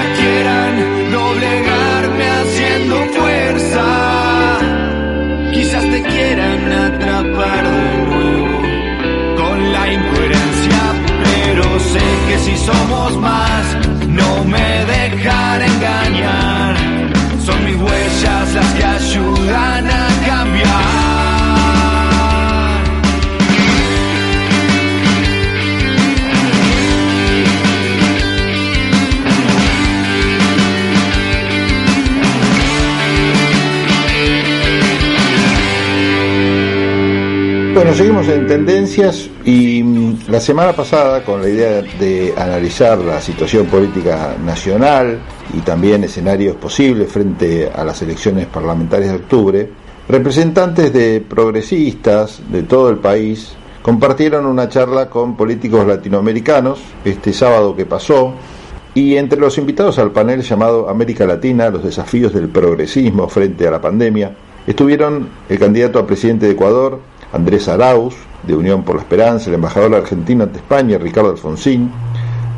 Quizás quieran doblegarme haciendo fuerza. Quizás te quieran atrapar de nuevo con la incoherencia. Pero sé que si somos más, no me dejan engañar. Son mis huellas las que ayudan a Bueno, seguimos en tendencias y mm, la semana pasada con la idea de analizar la situación política nacional y también escenarios posibles frente a las elecciones parlamentarias de octubre, representantes de progresistas de todo el país compartieron una charla con políticos latinoamericanos este sábado que pasó y entre los invitados al panel llamado América Latina, los desafíos del progresismo frente a la pandemia, estuvieron el candidato a presidente de Ecuador, Andrés Arauz, de Unión por la Esperanza, el embajador argentino ante España, Ricardo Alfonsín,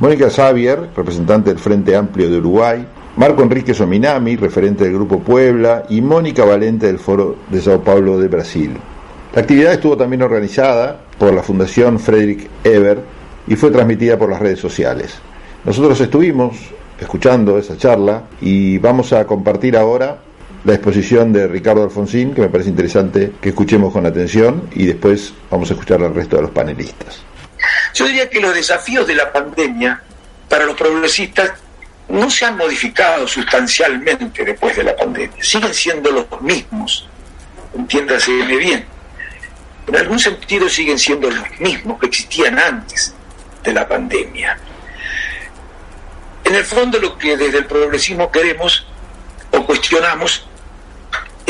Mónica Xavier, representante del Frente Amplio de Uruguay, Marco Enrique Sominami, referente del Grupo Puebla, y Mónica Valente del Foro de Sao Paulo de Brasil. La actividad estuvo también organizada por la Fundación Frederick Eber y fue transmitida por las redes sociales. Nosotros estuvimos escuchando esa charla y vamos a compartir ahora la exposición de Ricardo Alfonsín, que me parece interesante que escuchemos con atención y después vamos a escuchar al resto de los panelistas. Yo diría que los desafíos de la pandemia para los progresistas no se han modificado sustancialmente después de la pandemia, siguen siendo los mismos, entiéndase bien. En algún sentido siguen siendo los mismos que existían antes de la pandemia. En el fondo lo que desde el progresismo queremos o cuestionamos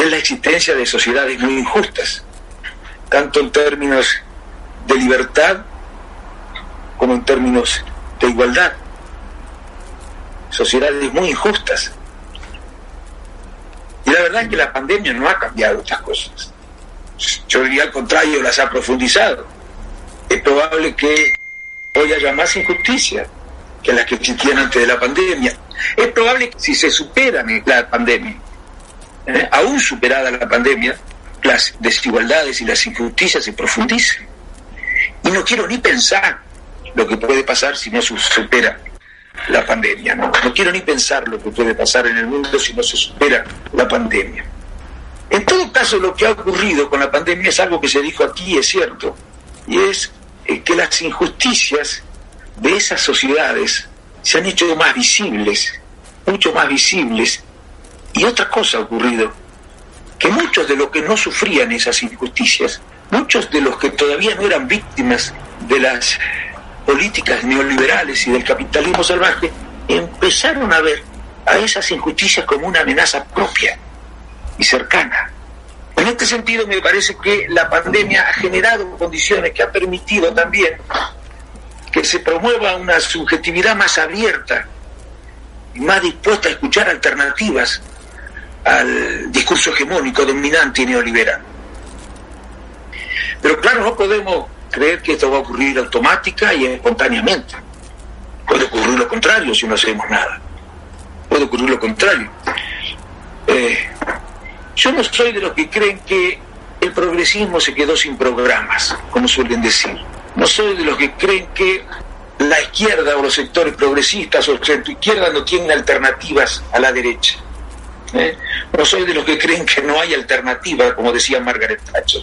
es la existencia de sociedades muy injustas, tanto en términos de libertad como en términos de igualdad. Sociedades muy injustas. Y la verdad es que la pandemia no ha cambiado estas cosas. Yo diría al contrario, las ha profundizado. Es probable que hoy haya más injusticia que las que existían antes de la pandemia. Es probable que si se supera la pandemia, ¿eh? aún superada la pandemia, las desigualdades y las injusticias se profundicen. Y no quiero ni pensar lo que puede pasar si no se supera la pandemia. ¿no? no quiero ni pensar lo que puede pasar en el mundo si no se supera la pandemia. En todo caso, lo que ha ocurrido con la pandemia es algo que se dijo aquí, es cierto, y es eh, que las injusticias de esas sociedades se han hecho más visibles, mucho más visibles. Y otra cosa ha ocurrido, que muchos de los que no sufrían esas injusticias, muchos de los que todavía no eran víctimas de las políticas neoliberales y del capitalismo salvaje, empezaron a ver a esas injusticias como una amenaza propia y cercana. En este sentido, me parece que la pandemia ha generado condiciones que ha permitido también que se promueva una subjetividad más abierta y más dispuesta a escuchar alternativas al discurso hegemónico, dominante y neoliberal. Pero claro, no podemos creer que esto va a ocurrir automática y espontáneamente. Puede ocurrir lo contrario si no hacemos nada. Puede ocurrir lo contrario. Eh, yo no soy de los que creen que el progresismo se quedó sin programas, como suelen decir. No soy de los que creen que la izquierda o los sectores progresistas o centro izquierda no tienen alternativas a la derecha. No soy de los que creen que no hay alternativa, como decía Margaret Thatcher.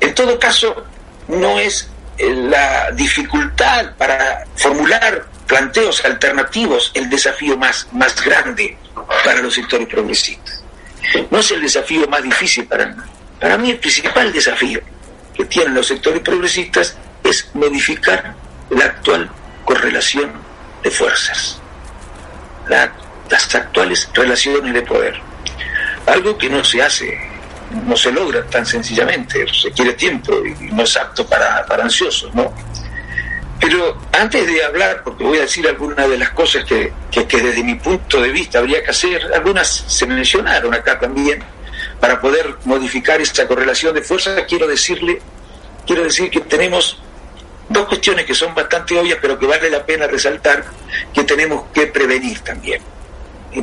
En todo caso, no es eh, la dificultad para formular planteos alternativos el desafío más, más grande para los sectores progresistas. No es el desafío más difícil para mí. Para mí el principal desafío que tienen los sectores progresistas es modificar la actual correlación de fuerzas. Las actuales relaciones de poder. Algo que no se hace, no se logra tan sencillamente, requiere tiempo y no es apto para, para ansiosos, ¿no? Pero antes de hablar, porque voy a decir algunas de las cosas que, que, que, desde mi punto de vista habría que hacer, algunas se mencionaron acá también, para poder modificar esta correlación de fuerzas, quiero decirle, quiero decir que tenemos dos cuestiones que son bastante obvias, pero que vale la pena resaltar, que tenemos que prevenir también.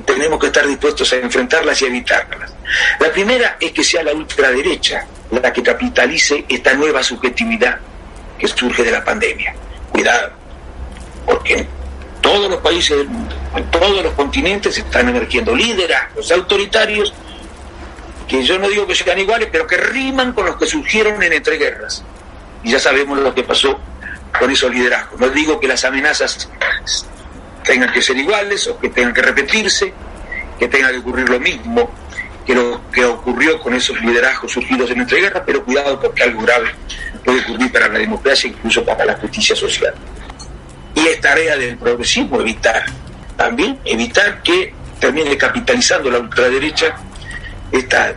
Tenemos que estar dispuestos a enfrentarlas y evitarlas. La primera es que sea la ultraderecha la que capitalice esta nueva subjetividad que surge de la pandemia cuidado, porque en todos los países del mundo, en todos los continentes están emergiendo liderazgos autoritarios que yo no digo que sean iguales, pero que riman con los que surgieron en entreguerras. Y ya sabemos lo que pasó con esos liderazgos. No digo que las amenazas tengan que ser iguales o que tengan que repetirse, que tenga que ocurrir lo mismo que lo que ocurrió con esos liderazgos surgidos en entreguerras, pero cuidado porque algo grave puede ocurrir para la democracia, incluso para la justicia social. Y es tarea del progresismo evitar, también evitar que termine capitalizando la ultraderecha esta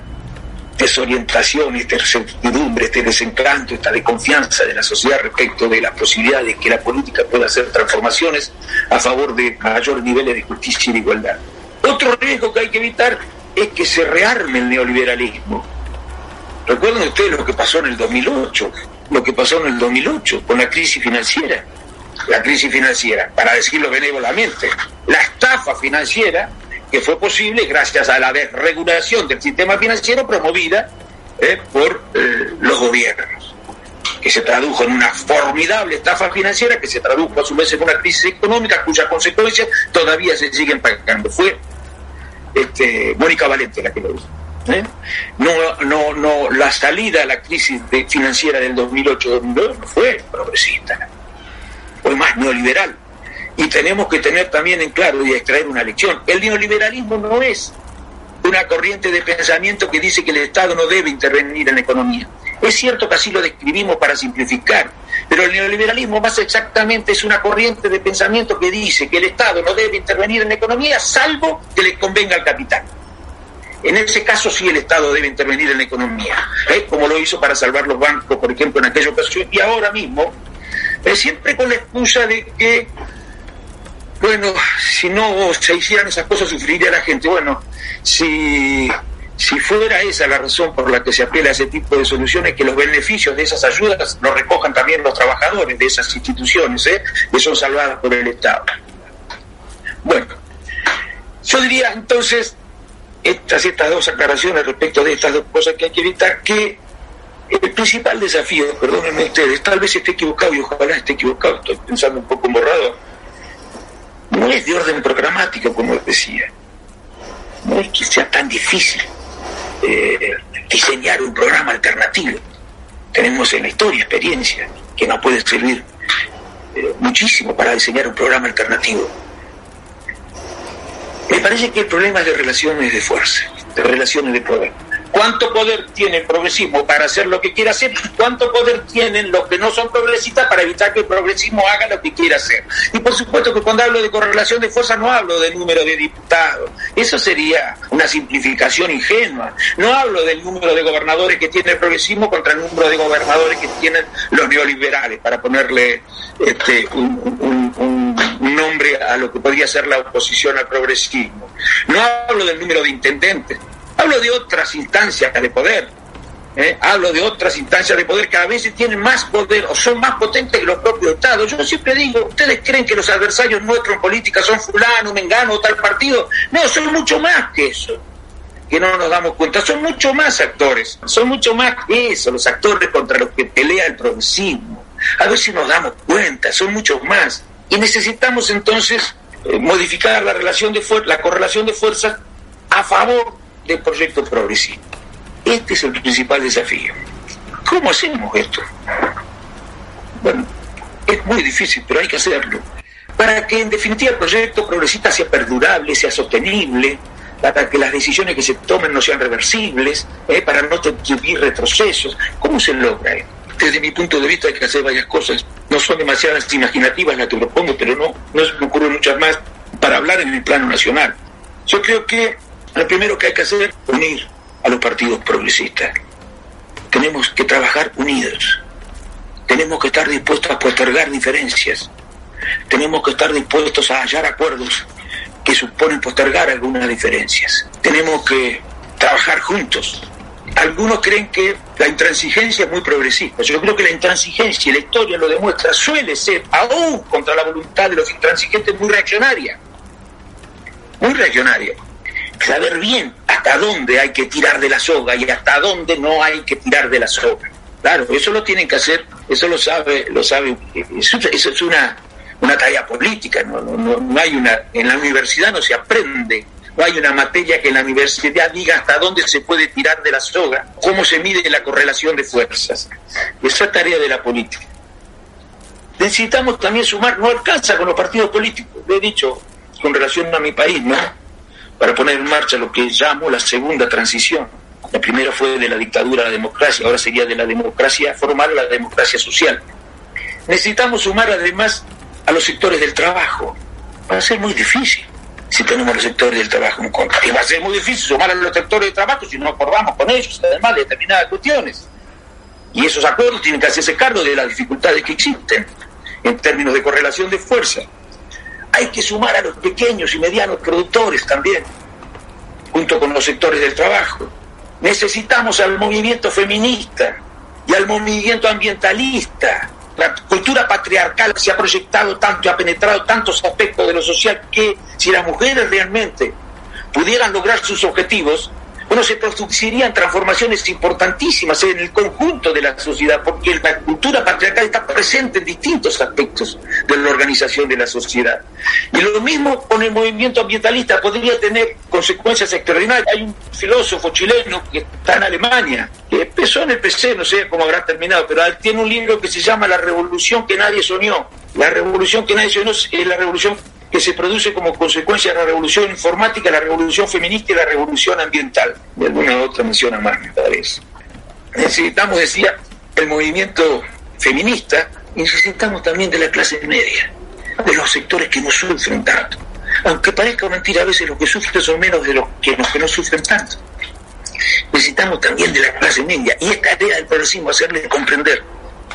desorientación, esta incertidumbre, este desencanto, esta desconfianza de la sociedad respecto de las posibilidades de que la política pueda hacer transformaciones a favor de mayores niveles de justicia y de igualdad. Otro riesgo que hay que evitar es que se rearme el neoliberalismo. Recuerden ustedes lo que pasó en el 2008, lo que pasó en el 2008 con la crisis financiera. La crisis financiera, para decirlo benévolamente, la estafa financiera que fue posible gracias a la desregulación del sistema financiero promovida eh, por eh, los gobiernos, que se tradujo en una formidable estafa financiera, que se tradujo a su vez en una crisis económica cuyas consecuencias todavía se siguen pagando. Fue este, Mónica Valente la que lo hizo. ¿eh? No, no, no, la salida a la crisis financiera del 2008-2009 no fue progresista, fue más neoliberal. Y tenemos que tener también en claro y extraer una lección. El neoliberalismo no es una corriente de pensamiento que dice que el Estado no debe intervenir en la economía. Es cierto que así lo describimos para simplificar, pero el neoliberalismo más exactamente es una corriente de pensamiento que dice que el Estado no debe intervenir en la economía salvo que le convenga al capital. En ese caso sí el Estado debe intervenir en la economía, ¿eh? como lo hizo para salvar los bancos, por ejemplo, en aquella ocasión, y ahora mismo, eh, siempre con la excusa de que, bueno, si no se hicieran esas cosas sufriría la gente. Bueno, si si fuera esa la razón por la que se apela a ese tipo de soluciones, que los beneficios de esas ayudas los recojan también los trabajadores de esas instituciones, ¿eh? que son salvadas por el Estado. Bueno, yo diría entonces, estas, estas dos aclaraciones respecto de estas dos cosas que hay que evitar, que el principal desafío, perdónenme ustedes, tal vez esté equivocado y ojalá esté equivocado, estoy pensando un poco borrado, no es de orden programático, como decía, no es que sea tan difícil eh, diseñar un programa alternativo. Tenemos en la historia experiencia que nos puede servir eh, muchísimo para diseñar un programa alternativo. Me parece que el problema es de relaciones de fuerza, de relaciones de poder. ¿Cuánto poder tiene el progresismo para hacer lo que quiere hacer? ¿Cuánto poder tienen los que no son progresistas para evitar que el progresismo haga lo que quiera hacer? Y por supuesto que cuando hablo de correlación de fuerza no hablo del número de diputados. Eso sería una simplificación ingenua. No hablo del número de gobernadores que tiene el progresismo contra el número de gobernadores que tienen los neoliberales, para ponerle este, un, un nombre a lo que podría ser la oposición al progresismo. No hablo del número de intendentes Hablo de otras instancias de poder. ¿eh? Hablo de otras instancias de poder que a veces tienen más poder o son más potentes que los propios estados. Yo siempre digo, ¿ustedes creen que los adversarios nuestros en política son fulano, mengano o tal partido? No, son mucho más que eso que no nos damos cuenta. Son mucho más actores, son mucho más que eso, los actores contra los que pelea el progresismo. A ver si nos damos cuenta, son muchos más. Y necesitamos entonces eh, modificar la relación de la correlación de fuerzas a favor del proyecto progresista. Este es el principal desafío. ¿Cómo hacemos esto? Bueno, es muy difícil, pero hay que hacerlo. Para que en definitiva el proyecto progresista sea perdurable, sea sostenible, para que las decisiones que se tomen no sean reversibles, ¿eh? para no tener retrocesos. ¿Cómo se logra esto? Desde mi punto de vista hay que hacer varias cosas. No son demasiadas imaginativas las que propongo, pero no, no se me ocurren muchas más para hablar en el plano nacional. Yo creo que lo primero que hay que hacer es unir a los partidos progresistas. Tenemos que trabajar unidos. Tenemos que estar dispuestos a postergar diferencias. Tenemos que estar dispuestos a hallar acuerdos que suponen postergar algunas diferencias. Tenemos que trabajar juntos. Algunos creen que la intransigencia es muy progresista. Yo creo que la intransigencia, y la historia lo demuestra, suele ser, aún contra la voluntad de los intransigentes, muy reaccionaria. Muy reaccionaria. Saber bien hasta dónde hay que tirar de la soga y hasta dónde no hay que tirar de la soga. Claro, eso lo tienen que hacer, eso lo sabe, lo sabe, eso, eso es una, una tarea política, no, hay una, en la universidad no se aprende, no hay una materia que en la universidad diga hasta dónde se puede tirar de la soga, cómo se mide la correlación de fuerzas. Esa es tarea de la política. Necesitamos también sumar, no alcanza con los partidos políticos, lo he dicho con relación a mi país, ¿no? Para poner en marcha lo que llamo la segunda transición. La primera fue de la dictadura a la democracia, ahora sería de la democracia formal a la democracia social. Necesitamos sumar además a los sectores del trabajo. Va a ser muy difícil si tenemos los sectores del trabajo en contra. Y va a ser muy difícil sumar a los sectores del trabajo si no acordamos con ellos, además de determinadas cuestiones. Y esos acuerdos tienen que hacerse cargo de las dificultades que existen en términos de correlación de fuerza. Hay que sumar a los pequeños y medianos productores también, junto con los sectores del trabajo. Necesitamos al movimiento feminista y al movimiento ambientalista la cultura patriarcal se ha proyectado tanto y ha penetrado tantos aspectos de lo social que si las mujeres realmente pudieran lograr sus objetivos, bueno, se producirían transformaciones importantísimas en el conjunto de la sociedad, porque la cultura patriarcal está presente en distintos aspectos de la organización de la sociedad. Y lo mismo con el movimiento ambientalista podría tener consecuencias extraordinarias. Hay un filósofo chileno que está en Alemania, que empezó en el PC, no sé cómo habrá terminado, pero tiene un libro que se llama La revolución que nadie soñó. La revolución que nadie soñó es la revolución que se produce como consecuencia de la revolución informática, la revolución feminista y la revolución ambiental. Y alguna otra menciona más, me parece. Necesitamos, decía, el movimiento feminista necesitamos también de la clase media, de los sectores que no sufren tanto. Aunque parezca mentira, a veces los que sufren son menos de los que, los que no sufren tanto. Necesitamos también de la clase media y esta idea del progresismo hacerles comprender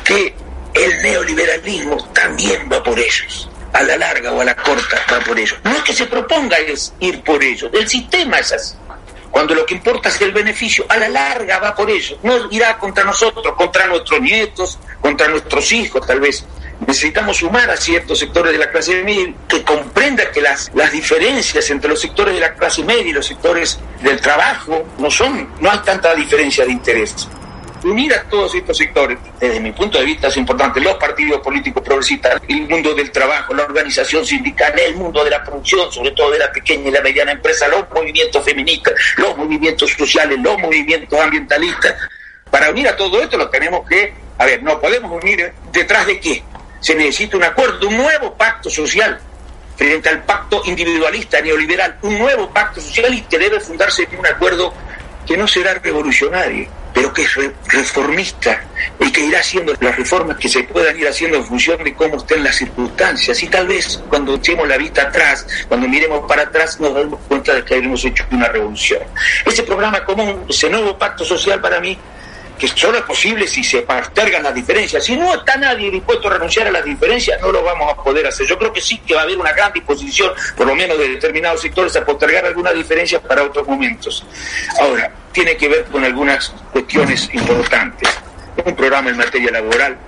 que el neoliberalismo también va por ellos a la larga o a la corta va por ello. No es que se proponga es ir por ello, el sistema es así. Cuando lo que importa es el beneficio, a la larga va por ello. No irá contra nosotros, contra nuestros nietos, contra nuestros hijos, tal vez. Necesitamos sumar a ciertos sectores de la clase media que comprendan que las, las diferencias entre los sectores de la clase media y los sectores del trabajo no son, no hay tanta diferencia de interés unir a todos estos sectores, desde mi punto de vista es importante, los partidos políticos progresistas, el mundo del trabajo, la organización sindical, el mundo de la producción, sobre todo de la pequeña y la mediana empresa, los movimientos feministas, los movimientos sociales, los movimientos ambientalistas. Para unir a todo esto lo tenemos que, a ver, no podemos unir detrás de qué. Se necesita un acuerdo, un nuevo pacto social frente al pacto individualista neoliberal, un nuevo pacto social y que debe fundarse en un acuerdo que no será revolucionario, pero que es reformista y que irá haciendo las reformas que se puedan ir haciendo en función de cómo estén las circunstancias. Y tal vez cuando echemos la vista atrás, cuando miremos para atrás, nos damos cuenta de que habremos hecho una revolución. Ese programa común, ese nuevo pacto social para mí, que solo es posible si se postergan las diferencias. Si no está nadie dispuesto a renunciar a las diferencias, no lo vamos a poder hacer. Yo creo que sí que va a haber una gran disposición, por lo menos de determinados sectores, a postergar algunas diferencias para otros momentos. Ahora, tiene que ver con algunas cuestiones importantes. Un programa en materia laboral.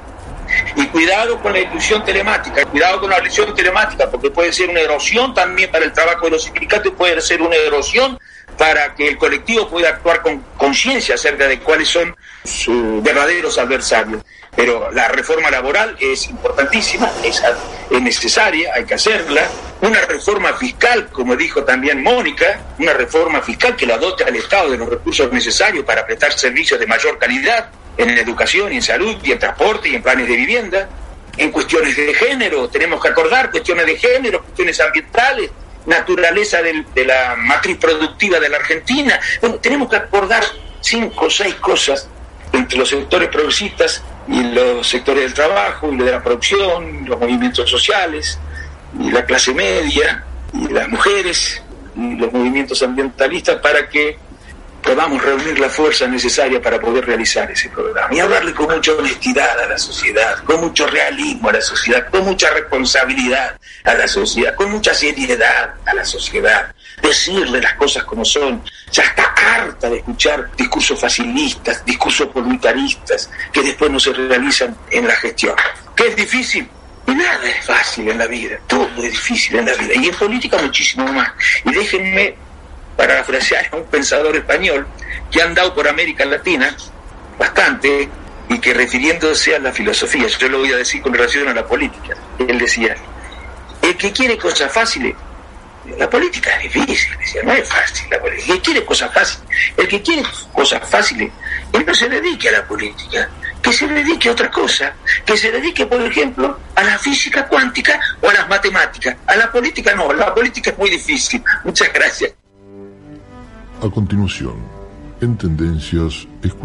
Y cuidado con la inclusión telemática, cuidado con la elección telemática, porque puede ser una erosión también para el trabajo de los sindicatos, puede ser una erosión para que el colectivo pueda actuar con conciencia acerca de cuáles son sus verdaderos adversarios. Pero la reforma laboral es importantísima, es, es, necesaria, hay que hacerla. Una reforma fiscal, como dijo también Mónica, una reforma fiscal que la dote al Estado de los recursos necesarios para prestar servicios de mayor calidad en educación y en salud y en transporte y en planes de vivienda. En cuestiones de género, tenemos que acordar cuestiones de género, cuestiones ambientales, naturaleza de la matriz productiva de la Argentina. Bueno, tenemos que acordar cinco o seis cosas entre los sectores progresistas y los sectores del trabajo y de la producción, los movimientos sociales y la clase media y las mujeres y los movimientos ambientalistas para que podamos reunir la fuerza necesaria para poder realizar ese programa y hablarle con mucha honestidad a la sociedad, con mucho realismo a la sociedad, con mucha responsabilidad a la sociedad, con mucha seriedad a la sociedad, decirle las cosas como son. Ya está harta de escuchar discursos facilistas, discursos voluntaristas que después no se realizan en la gestión. ¿Qué es difícil? Nada es fácil en la vida, todo es difícil en la vida y en política muchísimo más. Y déjenme parafrasear a un pensador español que ha andado por América Latina bastante y que refiriéndose a la filosofía, yo lo voy a decir con relación a la política, él decía, el que quiere cosas fáciles, la política es difícil, decía, no es fácil la política, el que quiere cosas fáciles, el que quiere cosas fáciles, él no se dedique a la política, que se dedique a otra cosa, que se dedique, por ejemplo, a la física cuántica o a las matemáticas. A la política no, la política es muy difícil. Muchas gracias. A continuación, en Tendencias,